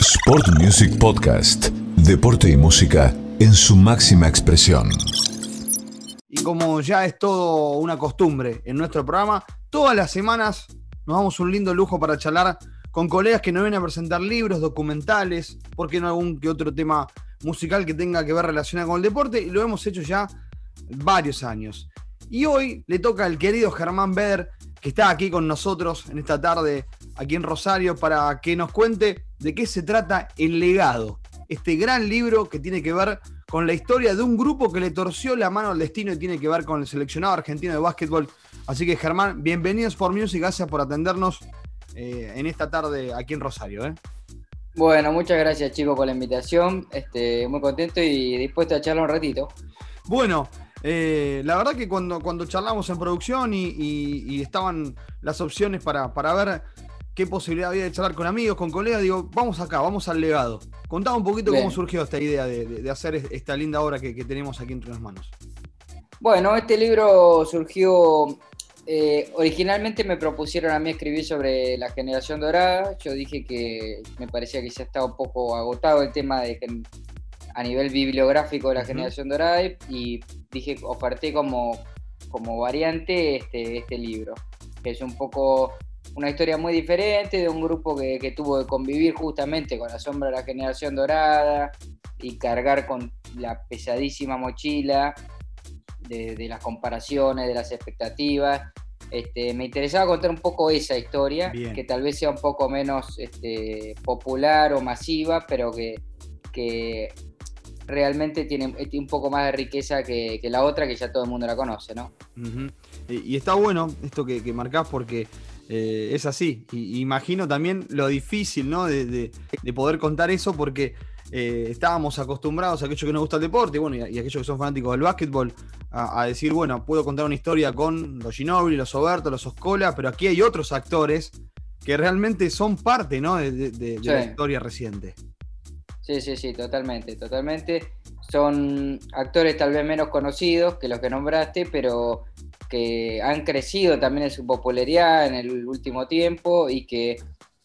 Sport Music Podcast. Deporte y música en su máxima expresión. Y como ya es todo una costumbre en nuestro programa, todas las semanas nos damos un lindo lujo para charlar con colegas que nos vienen a presentar libros, documentales, porque no algún que otro tema musical que tenga que ver relacionado con el deporte, y lo hemos hecho ya varios años. Y hoy le toca al querido Germán Beder, que está aquí con nosotros en esta tarde, aquí en Rosario, para que nos cuente de qué se trata El legado, este gran libro que tiene que ver con la historia de un grupo que le torció la mano al destino y tiene que ver con el seleccionado argentino de básquetbol. Así que Germán, bienvenidos por Music, gracias por atendernos eh, en esta tarde aquí en Rosario. ¿eh? Bueno, muchas gracias chicos por la invitación, este, muy contento y dispuesto a charlar un ratito. Bueno, eh, la verdad que cuando, cuando charlamos en producción y, estaban las opciones para, para, ver qué posibilidad había de charlar con amigos, con colegas, digo, vamos acá, vamos al legado. Contaba un poquito cómo surgió esta idea de, hacer esta linda obra que, tenemos aquí entre las manos. Bueno, este libro surgió, eh, originalmente me propusieron a mí escribir sobre la generación dorada, yo dije que me parecía que ya estaba un poco agotado el tema de a nivel bibliográfico de la generación dorada y dije, oferté como, como variante este, este libro, que es un poco una historia muy diferente de un grupo que, tuvo que convivir justamente con la sombra de la generación dorada y cargar con la pesadísima mochila de, las comparaciones, de las expectativas. Este, me interesaba contar un poco esa historia, que tal vez sea un poco menos este, popular o masiva, pero que, que realmente tiene, un poco más de riqueza que, la otra que ya todo el mundo la conoce, ¿no? y, está bueno esto que, que marcás porque eh, es así. Y, imagino también lo difícil, ¿no? De, poder contar eso porque eh, estábamos acostumbrados a aquellos que nos gusta el deporte bueno, y, aquellos que son fanáticos del básquetbol a, decir, bueno, puedo contar una historia con los Ginobili, los Oberto, los Oscola, pero aquí hay otros actores que realmente son parte, ¿no? De, la historia reciente. Sí, sí, sí, totalmente, totalmente. Son actores tal vez menos conocidos que los que nombraste, pero que han crecido también en su popularidad en el último tiempo y que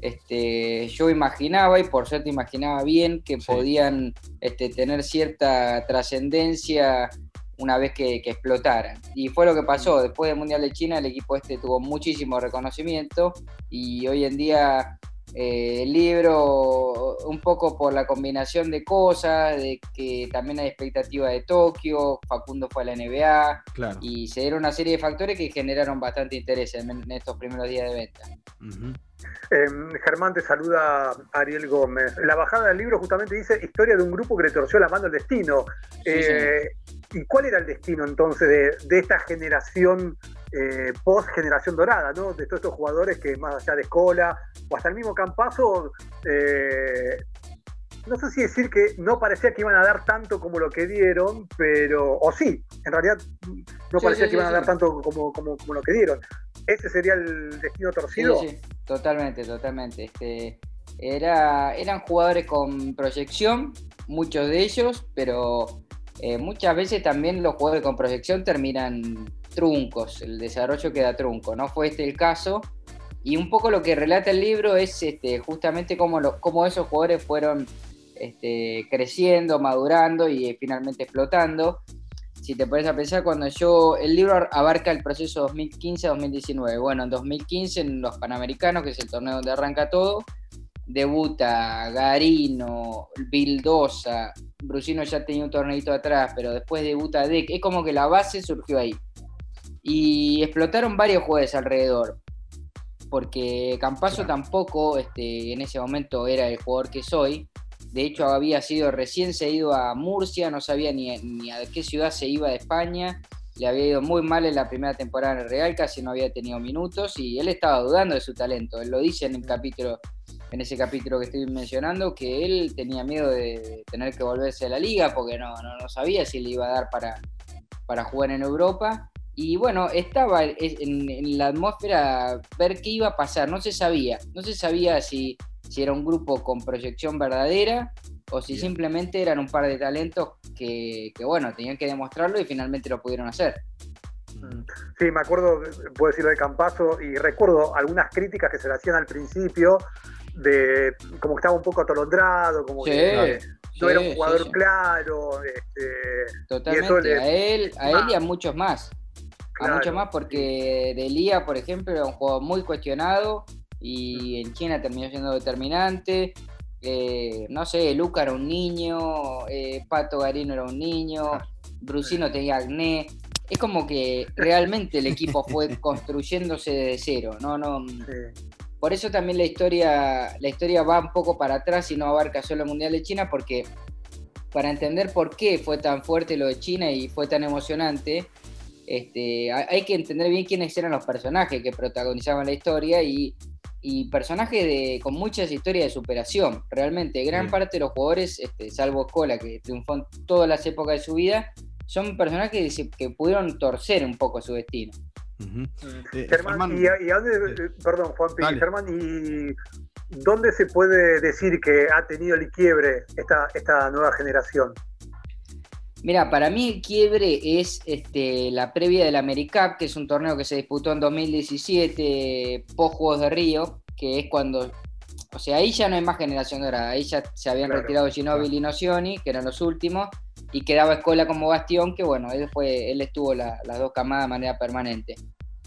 este, yo imaginaba, y por suerte imaginaba bien, que podían este, tener cierta trascendencia una vez que, que, explotaran. Y fue lo que pasó. Después del Mundial de China, el equipo este tuvo muchísimo reconocimiento y hoy en día eh, el libro un poco por la combinación de cosas, de que también hay expectativa de Tokio, Facundo fue a la NBA, y se dieron una serie de factores que generaron bastante interés en, estos primeros días de venta. Em, Germán te saluda Ariel Gómez. La bajada del libro justamente dice historia de un grupo que le torció la mano al destino. Eh, ¿Y cuál era el destino entonces de, esta generación eh, post generación dorada, ¿no? De todos estos jugadores que más allá de Escola o hasta el mismo Campazo, eh, no sé si decir que no parecía que iban a dar tanto como lo que dieron, pero, o sí, en realidad no parecía que iban a dar tanto como, como, lo que dieron. ¿Ese sería el destino torcido? Sí, totalmente, totalmente. Este, era, eran jugadores con proyección, muchos de ellos, pero eh, muchas veces también los jugadores con proyección terminan truncos, el desarrollo queda trunco. No fue este el caso. Y un poco lo que relata el libro es este, justamente cómo, cómo esos jugadores fueron este, creciendo, madurando y eh, finalmente explotando. Si te pones a pensar, cuando yo. El libro abarca el proceso 2015-2019. Bueno, en 2015, en los Panamericanos, que es el torneo donde arranca todo, debuta Garino, Bildosa, Brusino ya tenía un torneito atrás, pero después debuta Deck. Es como que la base surgió ahí. Y explotaron varios jueces alrededor. Porque Campaso tampoco este, en ese momento era el jugador que soy. De hecho, había sido recién cedido a Murcia, no sabía ni, ni a qué ciudad se iba de España. Le había ido muy mal en la primera temporada en el Real, casi no había tenido minutos y él estaba dudando de su talento. Él lo dice en el capítulo en ese capítulo que estoy mencionando, que él tenía miedo de tener que volverse a la liga porque no, no, sabía si le iba a dar para, para jugar en Europa. Y bueno, estaba en, la atmósfera ver qué iba a pasar, no se sabía, no se sabía si, si era un grupo con proyección verdadera o si simplemente eran un par de talentos que, que, bueno, tenían que demostrarlo y finalmente lo pudieron hacer. Mm. Sí, me acuerdo, puedo decirlo de Campazo, y recuerdo algunas críticas que se le hacían al principio, de como que estaba un poco atolondrado, como que no era un jugador claro. Este, Totalmente, a él, a él y a muchos más. A muchos más porque Delia, por ejemplo, era un jugador muy cuestionado y en China terminó siendo determinante. Eh, no sé, Luca era un niño, eh, Pato Garino era un niño, Brusino tenía acné. Es como que realmente el equipo fue construyéndose desde cero. No, no. Por eso también la historia, la historia va un poco para atrás y no abarca solo el Mundial de China, porque para entender por qué fue tan fuerte lo de China y fue tan emocionante, este, hay que entender bien quiénes eran los personajes que protagonizaban la historia y, personajes de, con muchas historias de superación. Realmente, gran parte de los jugadores, este, salvo Cola, que triunfó en todas las épocas de su vida, son personajes que, pudieron torcer un poco su destino. Eh, Germán, y, dónde, perdón, Juan Germán, ¿y dónde se puede decir que ha tenido el quiebre esta, esta nueva generación? Mira, para mí el quiebre es este, la previa del AmeriCup, que es un torneo que se disputó en 2017, post Juegos de Río, que es cuando. O sea, ahí ya no hay más generación dorada. Ahí ya se habían retirado Ginóbili y Nocioni, que eran los últimos, y quedaba Escola como bastión, que bueno, él, fue, él estuvo las dos camadas de manera permanente.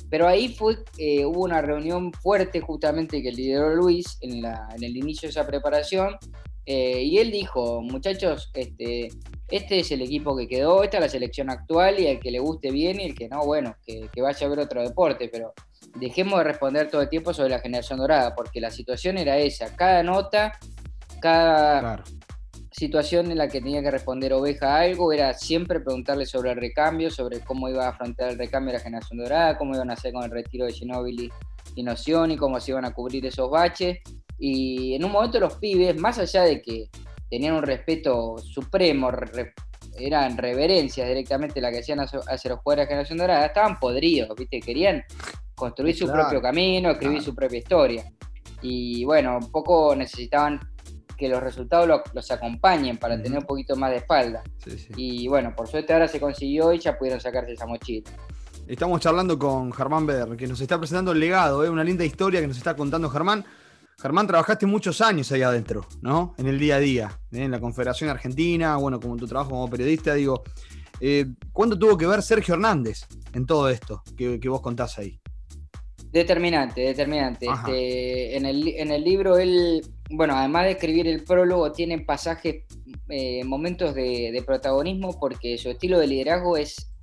Pero ahí fue, eh, hubo una reunión fuerte justamente que lideró Luis en, la, en el inicio de esa preparación, eh, y él dijo, muchachos, este, este es el equipo que quedó, esta es la selección actual y al que le guste bien y el que no, bueno, que, vaya a ver otro deporte, pero dejemos de responder todo el tiempo sobre la generación dorada, porque la situación era esa, cada nota, cada situación en la que tenía que responder oveja algo, era siempre preguntarle sobre el recambio, sobre cómo iba a afrontar el recambio de la generación dorada, cómo iban a hacer con el retiro de Ginóbili y Noción y cómo se iban a cubrir esos baches. Y en un momento los pibes, más allá de que tenían un respeto supremo, eran reverencias directamente la que hacían hacia los jugadores de generación dorada, estaban podridos, ¿viste? Querían construir su propio camino, escribir su propia historia. Y bueno, un poco necesitaban que los resultados los, acompañen para tener un poquito más de espalda. Y bueno, por suerte ahora se consiguió y ya pudieron sacarse esa mochila. Estamos charlando con Germán Beder, que nos está presentando el legado, ¿eh? una linda historia que nos está contando Germán. Germán, trabajaste muchos años ahí adentro, ¿no? En el día a día, ¿eh? en la Confederación Argentina, bueno, como tu trabajo como periodista, digo, eh, ¿cuánto tuvo que ver Sergio Hernández en todo esto que, vos contás ahí? Determinante, determinante. Este, en, el, libro él, bueno, además de escribir el prólogo, tiene pasajes, eh, momentos de, protagonismo porque su estilo de liderazgo es,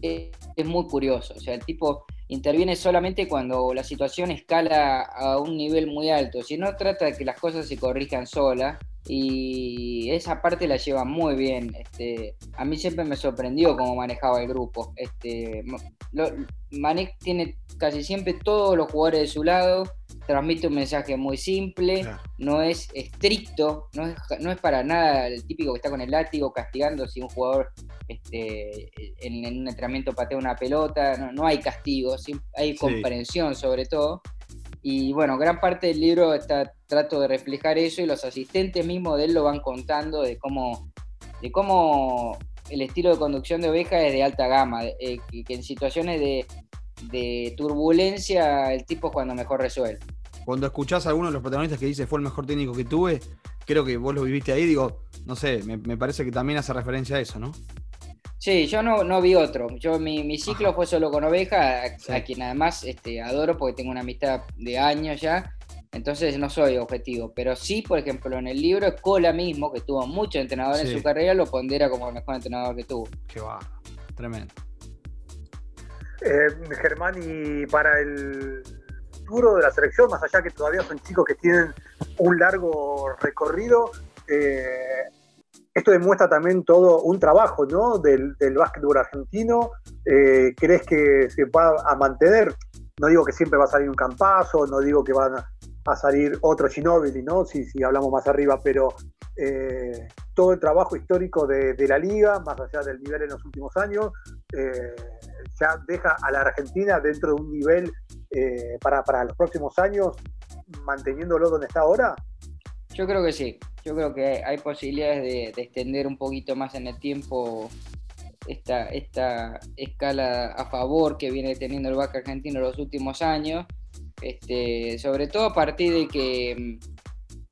es muy curioso. O sea, el tipo interviene solamente cuando la situación escala a un nivel muy alto, si no trata de que las cosas se corrijan sola y esa parte la lleva muy bien. Este, a mí siempre me sorprendió cómo manejaba el grupo. Este, Manek tiene casi siempre todos los jugadores de su lado, transmite un mensaje muy simple, no es estricto, no es, no es para nada el típico que está con el látigo castigando si un jugador este, en, un entrenamiento patea una pelota, no, hay castigo, hay comprensión sobre todo. Y bueno, gran parte del libro está, trato de reflejar eso y los asistentes mismos de él lo van contando de cómo, de cómo el estilo de conducción de oveja es de alta gama, eh, que, en situaciones de, turbulencia el tipo es cuando mejor resuelve. Cuando escuchás a alguno de los protagonistas que dice fue el mejor técnico que tuve, creo que vos lo viviste ahí, digo, no sé, me, me parece que también hace referencia a eso, ¿no? Sí, yo no, no vi otro. Yo mi, ciclo fue solo con Oveja, a, quien además este, adoro porque tengo una amistad de años ya. Entonces no soy objetivo. Pero sí, por ejemplo, en el libro Cola mismo, que tuvo muchos entrenadores en su carrera, lo pondera como el mejor entrenador que tuvo. Qué va, tremendo. Eh, Germán, y para el futuro de la selección, más allá que todavía son chicos que tienen un largo recorrido, eh, esto demuestra también todo un trabajo ¿no? del, del básquetbol argentino. Eh, ¿Crees que se va a mantener? No digo que siempre va a salir un campazo, no digo que van a salir otro Ginóbili, ¿no? Si, hablamos más arriba, pero eh, todo el trabajo histórico de, la liga, más allá del nivel en los últimos años, eh, ya deja a la Argentina dentro de un nivel para los próximos años, manteniéndolo donde está ahora. Yo creo que sí. Yo creo que hay posibilidades de, extender un poquito más en el tiempo esta, esta escala a favor que viene teniendo el Vaca argentino en los últimos años. Este, sobre todo a partir de que mm,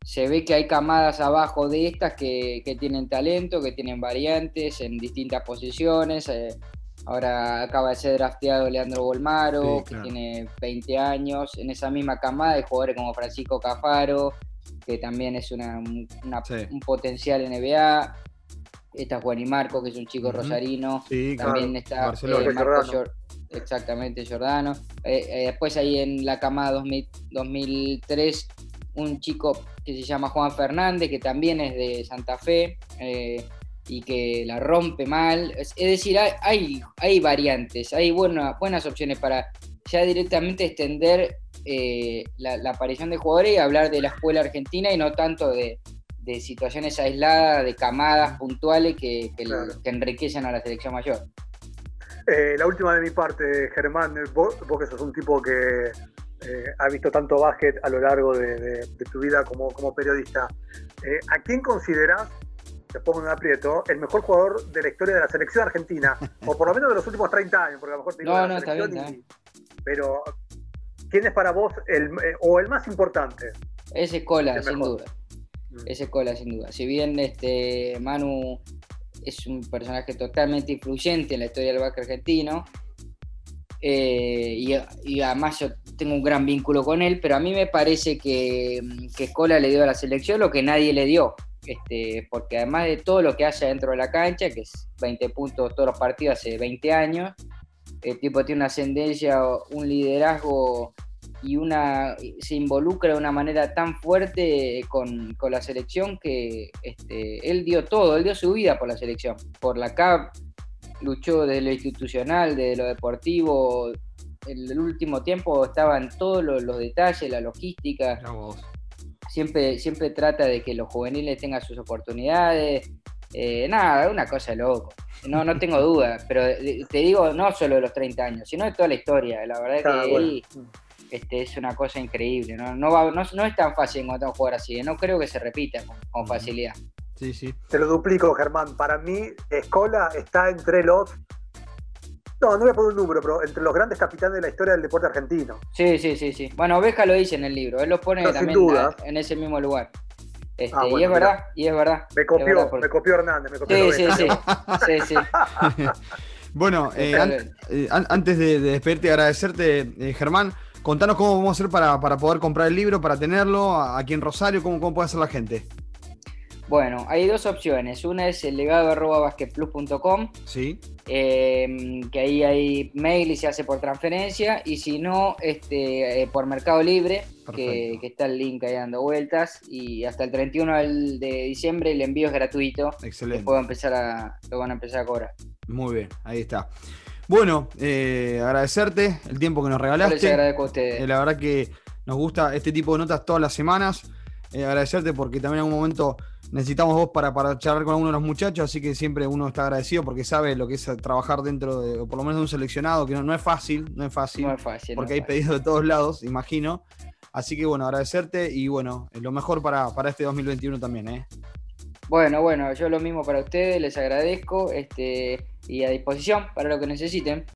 se ve que hay camadas abajo de estas que, tienen talento, que tienen variantes en distintas posiciones. Eh, ahora acaba de ser drafteado Leandro Bolmaro, que tiene 20 años. En esa misma camada hay jugadores como Francisco Cafaro, que también es una, un potencial NBA. Está Juan y Marco, que es un chico rosarino. también está eh, Marco exactamente Giordano. Eh, eh, después ahí en la camada 2003 un chico que se llama Juan Fernández, que también es de Santa Fe y que la rompe mal. Es, decir, hay, hay, variantes, hay buenas opciones para ya directamente extender eh, la, aparición de jugadores y hablar de la escuela argentina y no tanto de, situaciones aisladas, de camadas puntuales que, enriquecen a la selección mayor. Eh, la última de mi parte, Germán, vos, que sos un tipo que eh, ha visto tanto básquet a lo largo de, tu vida como, como periodista, ¿a quién consideras, te pongo en aprieto, el mejor jugador de la historia de la selección argentina? o por lo menos de los últimos 30 años, porque a lo mejor te digo no, no, está bien, pero ¿quién es para vos el, eh, o el más importante? Ese Cola, sin duda. Mm. Ese Cola, sin duda. Si bien este Manu es un personaje totalmente influyente en la historia del básquet argentino, eh, y, además yo tengo un gran vínculo con él, pero a mí me parece que, que Cola le dio a la selección lo que nadie le dio. Este, porque además de todo lo que hace dentro de la cancha, que es 20 puntos todos los partidos hace 20 años, el tipo tiene una ascendencia, un liderazgo y una se involucra de una manera tan fuerte con, la selección que este, él dio todo, él dio su vida por la selección, por la CAP, luchó desde lo institucional, desde lo deportivo, en el último tiempo estaba en todos los, detalles, la logística. Siempre, siempre trata de que los juveniles tengan sus oportunidades, eh, nada, una cosa loco. No, no tengo duda, pero te digo no solo de los 30 años, sino de toda la historia. La verdad es que él este, es una cosa increíble. ¿no? No, no, es tan fácil encontrar un jugador así. ¿eh? No creo que se repita con, facilidad. Sí, sí. Te lo duplico, Germán. Para mí, Escola está entre los no, no voy a poner un número, pero entre los grandes capitanes de la historia del deporte argentino. Sí, sí, sí, sí. Bueno, Oveja lo dice en el libro, él lo pone también en ese mismo lugar. Este, ah, y es verdad, y es verdad. Me copió, me copió Hernández, me copió Sí, sí, sí, sí, bueno, eh, eh, antes de, despedirte y agradecerte, eh, Germán, contanos cómo vamos a hacer para, poder comprar el libro, para tenerlo aquí en Rosario, cómo, cómo puede hacer la gente. Bueno, hay dos opciones. Una es el legado Sí. Em, que ahí hay mail y se hace por transferencia. Y si no, este, eh, por Mercado Libre, que, está el link ahí dando vueltas. Y hasta el 31 de diciembre el envío es gratuito. Excelente. Puedo empezar a, lo van a empezar a cobrar. Muy bien, ahí está. Bueno, eh, agradecerte el tiempo que nos regalaste. les agradezco a ustedes. Eh, la verdad que nos gusta este tipo de notas todas las semanas. agradecerte porque también en algún momento necesitamos vos para, para charlar con alguno de los muchachos, así que siempre uno está agradecido porque sabe lo que es trabajar dentro de, o por lo menos de un seleccionado, que no, es fácil, no es fácil, no es fácil porque hay pedidos de todos lados, imagino. Así que bueno, agradecerte y bueno, lo mejor para, para este 2021 también, ¿eh? Bueno, bueno, yo lo mismo para ustedes, les agradezco este, y a disposición para lo que necesiten.